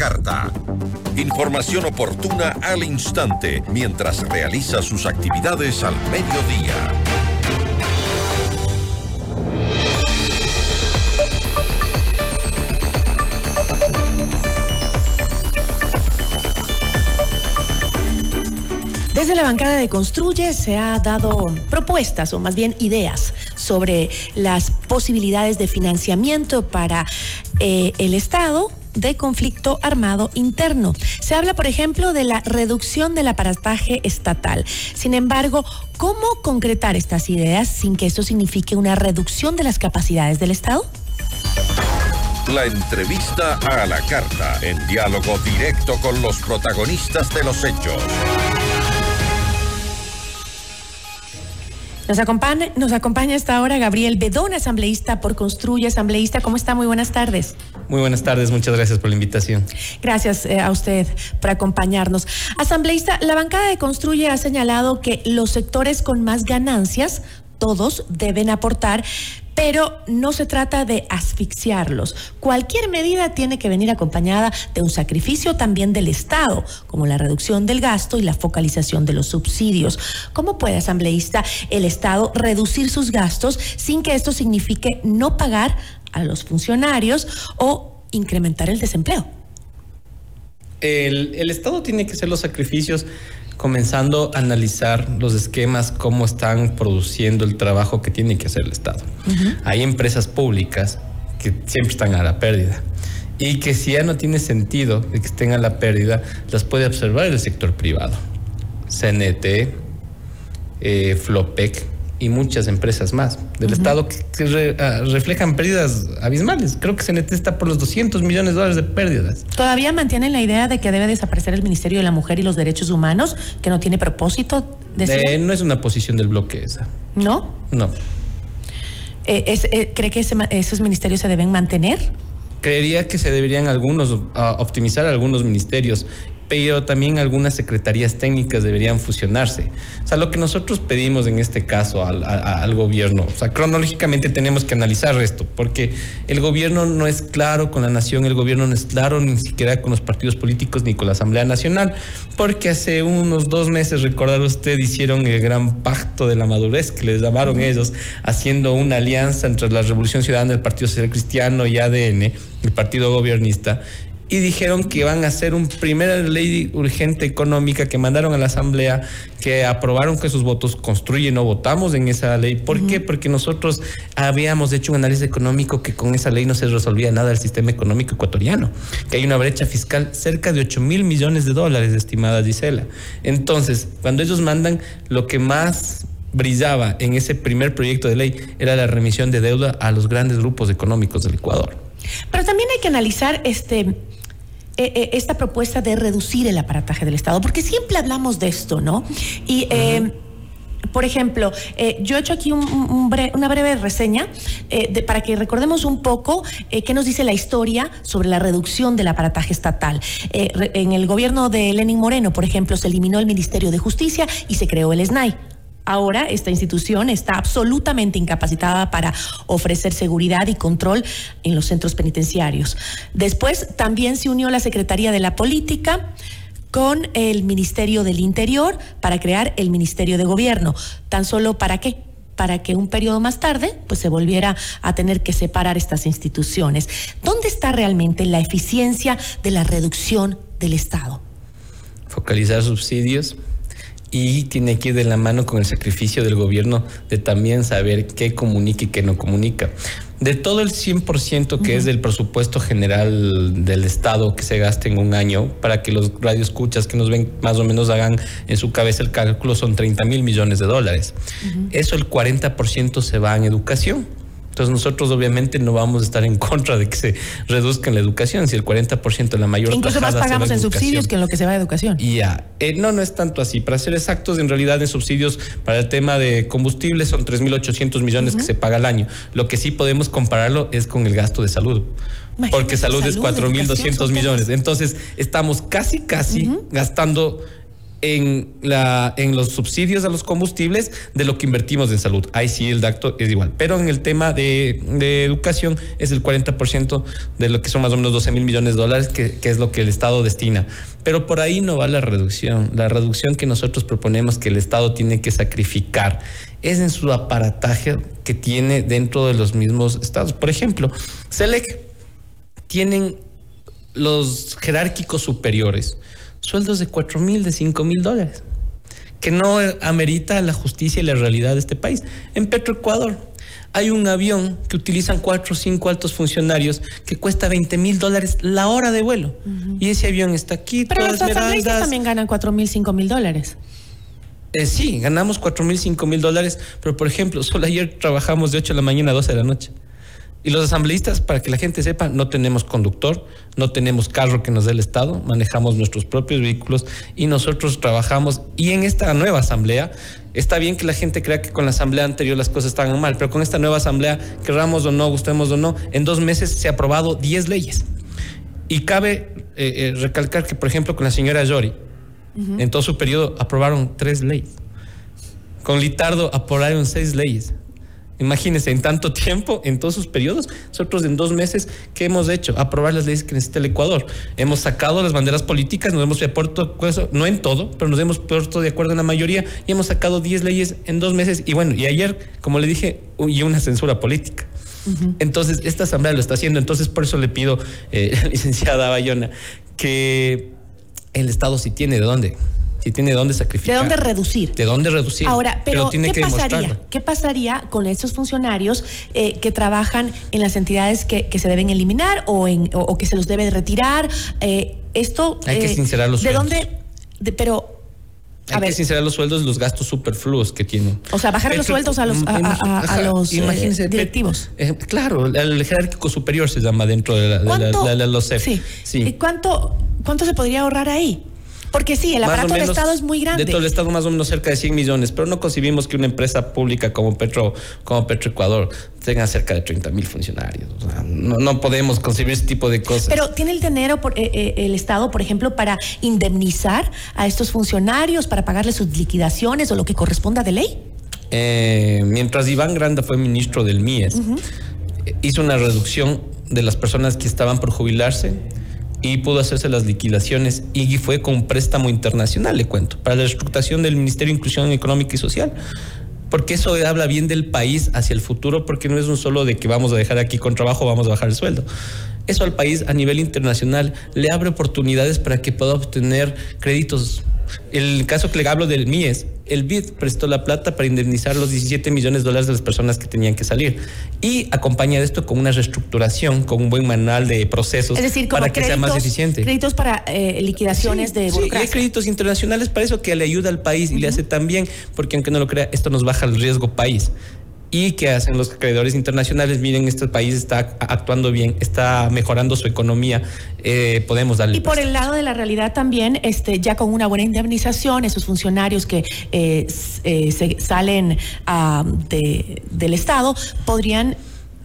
carta. Información oportuna al instante mientras realiza sus actividades al mediodía. Desde la bancada de Construye se ha dado propuestas o más bien ideas sobre las posibilidades de financiamiento para eh, el Estado de conflicto armado interno. Se habla, por ejemplo, de la reducción del aparataje estatal. Sin embargo, ¿cómo concretar estas ideas sin que esto signifique una reducción de las capacidades del Estado? La entrevista a la carta, en diálogo directo con los protagonistas de los hechos. Nos acompaña, nos acompaña esta hora Gabriel Bedón, asambleísta por Construye. Asambleísta, ¿cómo está? Muy buenas tardes. Muy buenas tardes, muchas gracias por la invitación. Gracias eh, a usted por acompañarnos. Asambleísta, la bancada de Construye ha señalado que los sectores con más ganancias, todos deben aportar, pero no se trata de asfixiarlos. Cualquier medida tiene que venir acompañada de un sacrificio también del Estado, como la reducción del gasto y la focalización de los subsidios. ¿Cómo puede, asambleísta, el Estado reducir sus gastos sin que esto signifique no pagar a los funcionarios o incrementar el desempleo? El, el Estado tiene que hacer los sacrificios comenzando a analizar los esquemas, cómo están produciendo el trabajo que tiene que hacer el Estado. Hay empresas públicas que siempre están a la pérdida y que si ya no tiene sentido que estén a la pérdida, las puede observar el sector privado. CNT, eh, Flopec, y muchas empresas más del Estado que, ah, reflejan pérdidas abismales. Creo que se está por los 200 millones de dólares de pérdidas. ¿Todavía mantienen la idea de que debe desaparecer el Ministerio de la Mujer y los Derechos Humanos, que no tiene propósito? De no es una posición del bloque esa. ¿No? No. Eh, eh, ¿Cree que esos ministerios se deben mantener? Creería que se deberían algunos ah, optimizar algunos ministerios pero también algunas secretarías técnicas deberían fusionarse. O sea, lo que nosotros pedimos en este caso al, gobierno, o sea, cronológicamente tenemos que analizar esto, porque el gobierno no es claro con la nación, el gobierno no es claro ni siquiera con los partidos políticos ni con la Asamblea Nacional, porque hace unos dos meses, recordar usted, hicieron el gran pacto de la madurez que les llamaron ellos, haciendo una alianza entre la Revolución Ciudadana del Partido Social Cristiano y ADN, el partido gobernista, y dijeron que van a hacer un primera ley urgente económica que mandaron a la Asamblea, que aprobaron que sus votos construyen o votamos en esa ley. ¿Por qué? Porque nosotros habíamos hecho un análisis económico que con esa ley no se resolvía nada del sistema económico ecuatoriano, que hay una brecha fiscal cerca de 8 mil millones de dólares, estimada Gisela. Entonces, cuando ellos mandan, lo que más brillaba en ese primer proyecto de ley era la remisión de deuda a los grandes grupos económicos del Ecuador. Pero también hay que analizar este eh, eh, esta propuesta de reducir el aparataje del Estado? Porque siempre hablamos de esto, ¿no? Y. Eh, por ejemplo, yo he hecho aquí una breve reseña para que recordemos un poco qué nos dice la historia sobre la reducción del aparataje estatal. en el gobierno de Lenin Moreno, por ejemplo, se eliminó el Ministerio de Justicia y se creó el SNAI. Ahora esta institución está absolutamente incapacitada para ofrecer seguridad y control en los centros penitenciarios. Después también se unió la Secretaría de la Política con el Ministerio del Interior para crear el Ministerio de Gobierno. ¿Tan solo para qué? Para que un periodo más tarde pues se volviera a tener que separar estas instituciones. ¿Dónde está realmente la eficiencia de la reducción del Estado? Focalizar subsidios, y tiene que ir de la mano con el sacrificio del gobierno de también saber qué comunica y qué no comunica. De todo el 100% que es del presupuesto general del Estado que se gaste en un año, para que los radioescuchas que nos ven más o menos hagan en su cabeza el cálculo, son 30 mil millones de dólares. Eso el 40% se va en educación entonces nosotros obviamente no vamos a estar en contra de que se reduzca en la educación, si el 40% de la mayor... Incluso más pagamos en, subsidios que en lo que se va a educación. Ya, eh, no, no es tanto así. Para ser exactos, en realidad en subsidios para el tema de combustibles son 3.800 millones que se paga al año. Lo que sí podemos compararlo es con el gasto de salud. porque salud, es 4.200 millones. Entonces estamos casi, casi gastando en, los subsidios a los combustibles de lo que invertimos en salud. Ahí sí el dato es igual. Pero en el tema de, educación es el 40% de lo que son más o menos 12 mil millones de dólares, que, que, es lo que el Estado destina. Pero por ahí no va la reducción. La reducción que nosotros proponemos que el Estado tiene que sacrificar es en su aparataje que tiene dentro de los mismos estados. Por ejemplo, SELEC tienen los jerárquicos superiores sueldos de 4 mil, de 5 mil dólares, que no amerita la justicia y la realidad de este país. En Petroecuador hay un avión que utilizan cuatro o cinco altos funcionarios que cuesta 20 mil dólares la hora de vuelo. Y ese avión está aquí. Pero los asambleístas también ganan 4 mil, 5 mil dólares. Eh, sí, ganamos 4 mil, 5 mil dólares, pero por ejemplo, solo ayer trabajamos de 8 de la mañana a 12 de la noche. Y los asambleístas, para que la gente sepa, no tenemos conductor, no tenemos carro que nos dé el Estado, manejamos nuestros propios vehículos y nosotros trabajamos. Y en esta nueva asamblea, está bien que la gente crea que con la asamblea anterior las cosas estaban mal, pero con esta nueva asamblea, querramos o no, gustemos o no, en dos meses se ha aprobado 10 leyes. Y cabe eh, eh, recalcar que, por ejemplo, con la señora Yori, en todo su periodo aprobaron tres leyes. Con Litardo aprobaron seis leyes. Imagínense, en tanto tiempo, en todos sus periodos, nosotros en dos meses, ¿qué hemos hecho? Aprobar las leyes que necesita el Ecuador. Hemos sacado las banderas políticas, nos hemos puesto, no en todo, pero nos hemos puesto de acuerdo en la mayoría y hemos sacado 10 leyes en dos meses. Y bueno, y ayer, como le dije, y una censura política. Entonces, esta asamblea lo está haciendo. Entonces, por eso le pido, eh, licenciada Bayona, que el Estado sí tiene de dónde si tiene dónde sacrificar. De dónde reducir. De dónde reducir. Ahora, pero, ¿qué pasaría? ¿Qué pasaría con estos funcionarios eh, que trabajan en las entidades que, se deben eliminar o, en, o, que se los debe retirar? Eh, esto. Hay que eh, sincerar los ¿De dónde? pero. Hay que sincerar los sueldos y los gastos superfluos que tienen. O sea, bajar los sueldos a los, a, los directivos. claro, el jerárquico superior se llama dentro de, la, los CEF. Sí. sí. ¿Cuánto, ¿Cuánto se podría ahorrar ahí? Porque sí, el aparato del Estado es muy grande. De todo el Estado más o menos cerca de 100 millones, pero no concibimos que una empresa pública como Petro, como Petroecuador tenga cerca de 30 mil funcionarios. no, podemos concebir ese tipo de cosas. Pero ¿tiene el dinero por, eh, eh, el Estado, por ejemplo, para indemnizar a estos funcionarios, para pagarles sus liquidaciones o lo que corresponda de ley? Eh, mientras Iván Granda fue ministro del MIES, hizo una reducción de las personas que estaban por jubilarse y pudo hacerse las liquidaciones y fue con préstamo internacional, le cuento, para la reestructuración del Ministerio de Inclusión Económica y Social. Porque eso habla bien del país hacia el futuro, porque no es un solo de que vamos a dejar aquí con trabajo, vamos a bajar el sueldo. Eso al país a nivel internacional le abre oportunidades para que pueda obtener créditos el caso que le hablo del MIES, el BID prestó la plata para indemnizar los 17 millones de dólares de las personas que tenían que salir. Y acompaña de esto con una reestructuración, con un buen manual de procesos para que sea más eficiente. Créditos para eh, liquidaciones de burocracia. Sí, hay créditos internacionales para eso que le ayuda al país y le hace también, porque aunque no lo crea, esto nos baja el riesgo país y que hacen los acreedores internacionales, miren, este país está actuando bien, está mejorando su economía, eh, podemos darle. Y por el lado de la realidad también, este, ya con una buena indemnización, esos funcionarios que eh, eh, se salen ah, del Estado podrían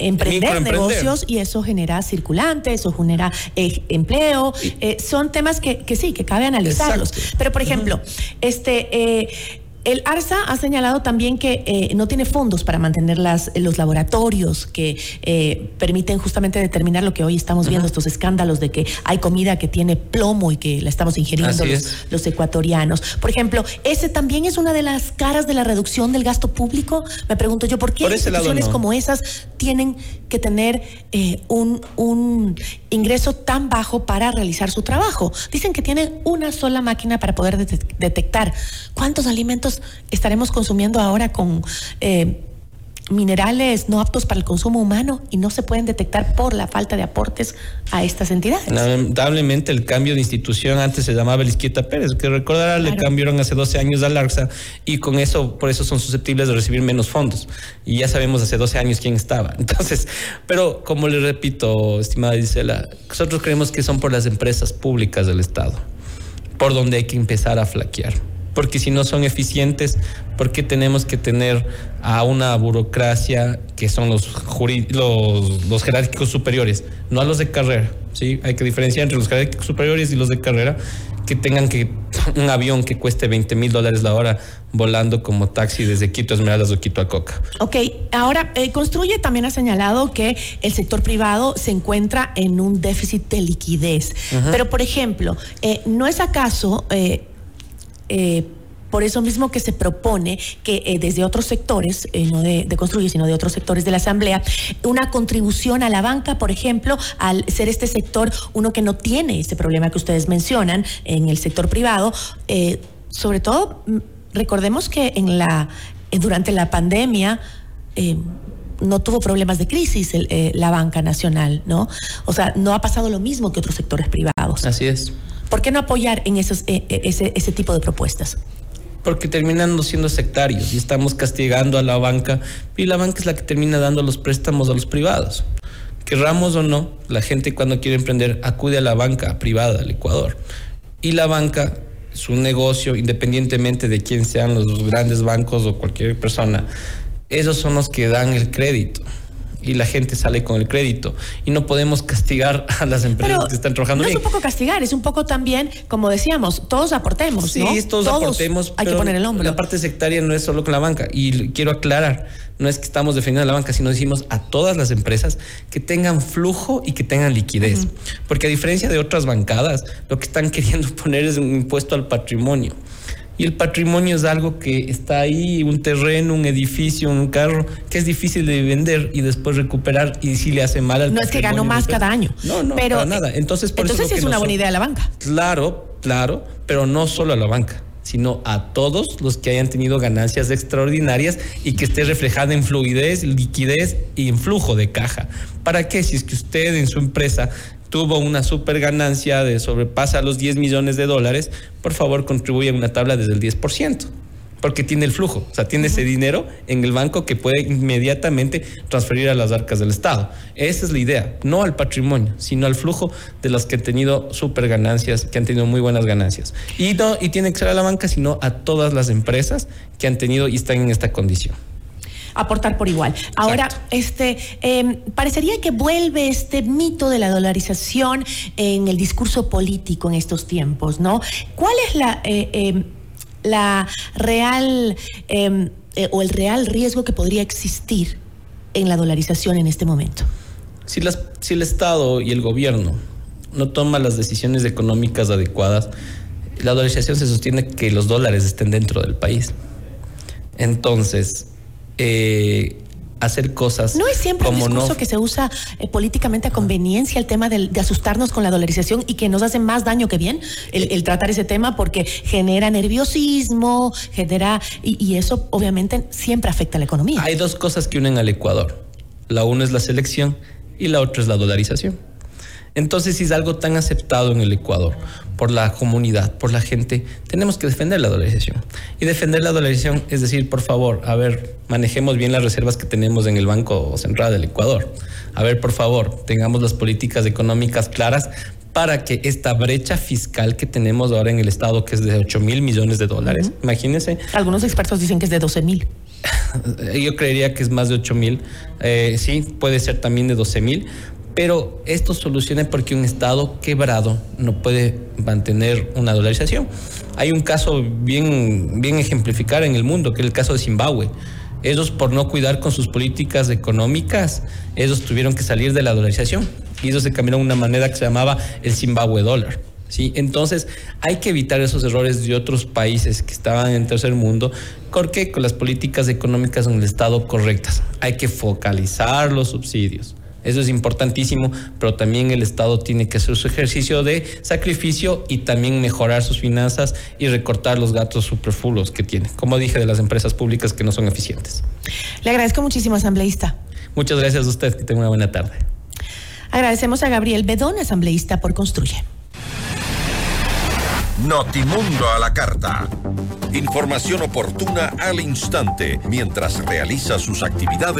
emprender negocios y eso genera circulante, eso genera empleo. son temas que, que, sí, que cabe analizarlos. Pero, por ejemplo, este el ARSA ha señalado también que eh, no tiene fondos para mantener las, los laboratorios que eh, permiten justamente determinar lo que hoy estamos viendo, estos escándalos de que hay comida que tiene plomo y que la estamos ingiriendo los, ecuatorianos. Por ejemplo, ese también es una de las caras de la reducción del gasto público. Me pregunto yo, ¿por qué instituciones como esas tienen que tener eh, un, un ingreso tan bajo para realizar su trabajo? Dicen que tienen una sola máquina para poder detectar cuántos alimentos estaremos consumiendo ahora con eh, minerales no aptos para el consumo humano y no se pueden detectar por la falta de aportes a estas entidades. Lamentablemente el cambio de institución antes se llamaba Lisquieta Pérez, que recordará le cambiaron hace 12 años a Larxa y con eso, por eso son susceptibles de recibir menos fondos. Y ya sabemos hace 12 años quién estaba. Entonces, pero como le repito, estimada Gisela, nosotros creemos que son por las empresas públicas del Estado, por donde hay que empezar a flaquear porque si no son eficientes, ¿por qué tenemos que tener a una burocracia que son los, los, los jerárquicos superiores, no a los de carrera? ¿sí? Hay que diferenciar entre los jerárquicos superiores y los de carrera que tengan que un avión que cueste 20 mil dólares la hora volando como taxi desde Quito a Esmeraldas o Quito a Coca. Ok, ahora eh, Construye también ha señalado que el sector privado se encuentra en un déficit de liquidez. Pero, por ejemplo, eh, ¿no es acaso... Eh, por eso mismo que se propone que eh, desde otros sectores, eh, no de, de Construye, sino de otros sectores de la Asamblea, una contribución a la banca, por ejemplo, al ser este sector uno que no tiene ese problema que ustedes mencionan en el sector privado, eh, sobre todo mm, recordemos que en la durante la pandemia no tuvo problemas de crisis la banca nacional, ¿no? O sea, no ha pasado lo mismo que otros sectores privados. Así es. ¿Por qué no apoyar en esos, ese, ese tipo de propuestas? porque terminan siendo sectarios y estamos castigando a la banca y la banca es la que termina dando los préstamos a los privados. Querramos o no, la gente cuando quiere emprender acude a la banca privada del Ecuador y la banca es un negocio independientemente de quién sean los grandes bancos o cualquier persona. Esos son los que dan el crédito y la gente sale con el crédito. Y no podemos castigar a las empresas que están trabajando no bien. es un poco castigar, es un poco también, como decíamos, todos aportemos. Sí, todos, aportemos. Hay que poner el hombro. La parte sectaria no es solo con la banca. Y quiero aclarar, no es que estamos defendiendo a la banca, sino decimos a todas las empresas que tengan flujo y que tengan liquidez. Porque a diferencia de otras bancadas, lo que están queriendo poner es un impuesto al patrimonio. Y el patrimonio es algo que está ahí, un terreno, un edificio, un carro, que es difícil de vender y después recuperar y si le hace mal al No es que ganó más cada año. No, no, pero, para nada. Entonces, por entonces es una buena idea la banca. Claro, claro, pero no solo a la banca sino a todos los que hayan tenido ganancias extraordinarias y que esté reflejada en fluidez, liquidez y en flujo de caja. ¿Para qué? Si es que usted en su empresa tuvo una super ganancia de sobrepasa los 10 millones de dólares, por favor contribuye a una tabla desde el 10%, porque tiene el flujo, o sea, tiene ese dinero en el banco que puede inmediatamente transferir a las arcas del Estado. Esa es la idea, no al patrimonio, sino al flujo de los que han tenido super ganancias, que han tenido muy buenas ganancias. Y no y tiene que ser a la banca, sino a todas las empresas que han tenido y están en esta condición aportar por igual. Ahora, este em, parecería que vuelve este mito de la dolarización en el discurso político en estos tiempos, ¿no? ¿Cuál es la, eh, em, la real em, eh, o el real riesgo que podría existir en la dolarización en este momento? Si, las, si el Estado y el gobierno no toman las decisiones económicas adecuadas, la dolarización se sostiene que los dólares estén dentro del país. Entonces, eh, hacer cosas. No es siempre un discurso que se usa eh, políticamente a conveniencia el tema de, asustarnos con la dolarización y que nos hace más daño que bien el, tratar ese tema porque genera nerviosismo, genera y, y, eso obviamente siempre afecta a la economía. Hay dos cosas que unen al Ecuador. La una es la selección y la otra es la dolarización. Entonces, si es algo tan aceptado en el Ecuador por la comunidad, por la gente, tenemos que defender la dolarización. Y defender la dolarización es decir, por favor, a ver, manejemos bien las reservas que tenemos en el Banco Central del Ecuador. A ver, por favor, tengamos las políticas económicas claras para que esta brecha fiscal que tenemos ahora en el Estado, que es de 8 mil millones de dólares, imagínense. Algunos expertos dicen que es de 12 mil. Yo creería que es más de 8 mil. Eh, sí, puede ser también de 12 mil pero esto soluciona porque un Estado quebrado no puede mantener una dolarización. Hay un caso bien, bien ejemplificar en el mundo, que es el caso de Zimbabue. Ellos, por no cuidar con sus políticas económicas, ellos tuvieron que salir de la dolarización y ellos se cambiaron una moneda que se llamaba el Zimbabue dólar. ¿sí? Entonces, hay que evitar esos errores de otros países que estaban en tercer mundo, porque con las políticas económicas en el Estado correctas. Hay que focalizar los subsidios eso es importantísimo, pero también el Estado tiene que hacer su ejercicio de sacrificio y también mejorar sus finanzas y recortar los gastos superfluos que tiene, como dije, de las empresas públicas que no son eficientes. Le agradezco muchísimo, asambleísta. Muchas gracias a usted, que tenga una buena tarde. Agradecemos a Gabriel Bedón, asambleísta por Construye. Notimundo a la carta. Información oportuna al instante mientras realiza sus actividades.